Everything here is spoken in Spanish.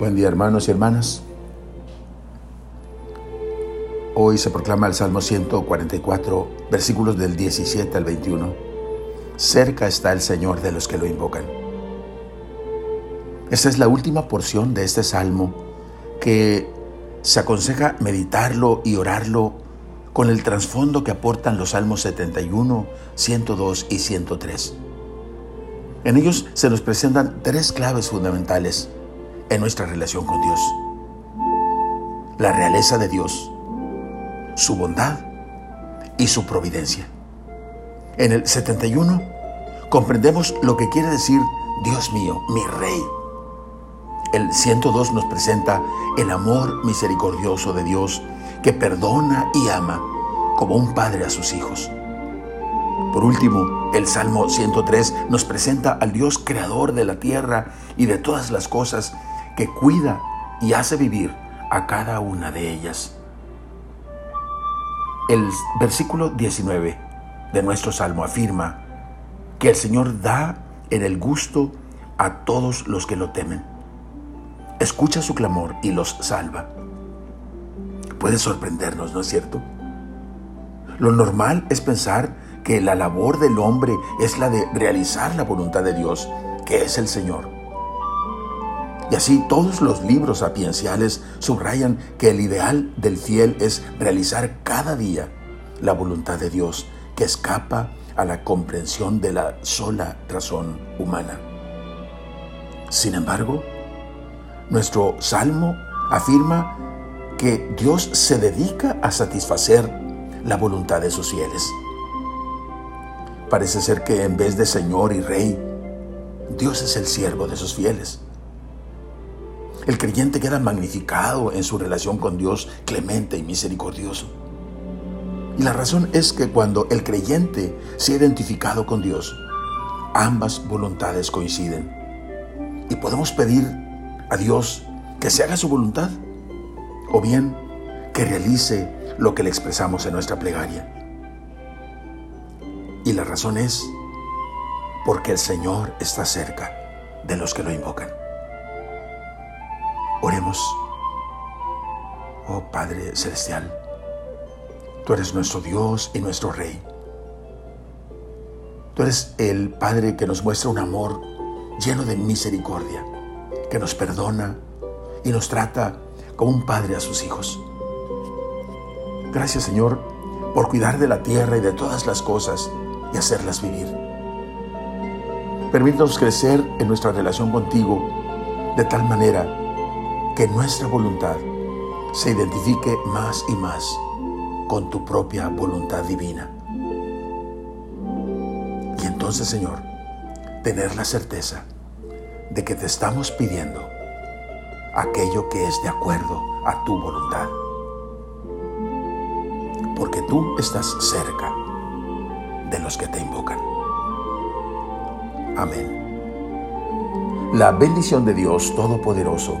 Buen día hermanos y hermanas. Hoy se proclama el Salmo 144, versículos del 17 al 21. Cerca está el Señor de los que lo invocan. Esta es la última porción de este salmo que se aconseja meditarlo y orarlo con el trasfondo que aportan los salmos 71, 102 y 103. En ellos se nos presentan tres claves fundamentales en nuestra relación con Dios. La realeza de Dios, su bondad y su providencia. En el 71 comprendemos lo que quiere decir Dios mío, mi rey. El 102 nos presenta el amor misericordioso de Dios que perdona y ama como un padre a sus hijos. Por último, el Salmo 103 nos presenta al Dios creador de la tierra y de todas las cosas que cuida y hace vivir a cada una de ellas. El versículo 19 de nuestro Salmo afirma que el Señor da en el gusto a todos los que lo temen. Escucha su clamor y los salva. Puede sorprendernos, ¿no es cierto? Lo normal es pensar que la labor del hombre es la de realizar la voluntad de Dios, que es el Señor. Y así todos los libros sapienciales subrayan que el ideal del fiel es realizar cada día la voluntad de Dios, que escapa a la comprensión de la sola razón humana. Sin embargo, nuestro salmo afirma que Dios se dedica a satisfacer la voluntad de sus fieles. Parece ser que en vez de Señor y Rey, Dios es el siervo de sus fieles. El creyente queda magnificado en su relación con Dios clemente y misericordioso. Y la razón es que cuando el creyente se ha identificado con Dios, ambas voluntades coinciden. Y podemos pedir a Dios que se haga su voluntad o bien que realice lo que le expresamos en nuestra plegaria. Y la razón es porque el Señor está cerca de los que lo invocan. Oremos. Oh Padre Celestial, tú eres nuestro Dios y nuestro Rey. Tú eres el Padre que nos muestra un amor lleno de misericordia, que nos perdona y nos trata como un padre a sus hijos. Gracias Señor por cuidar de la tierra y de todas las cosas y hacerlas vivir. Permítanos crecer en nuestra relación contigo de tal manera que nuestra voluntad se identifique más y más con tu propia voluntad divina. Y entonces, Señor, tener la certeza de que te estamos pidiendo aquello que es de acuerdo a tu voluntad. Porque tú estás cerca de los que te invocan. Amén. La bendición de Dios Todopoderoso,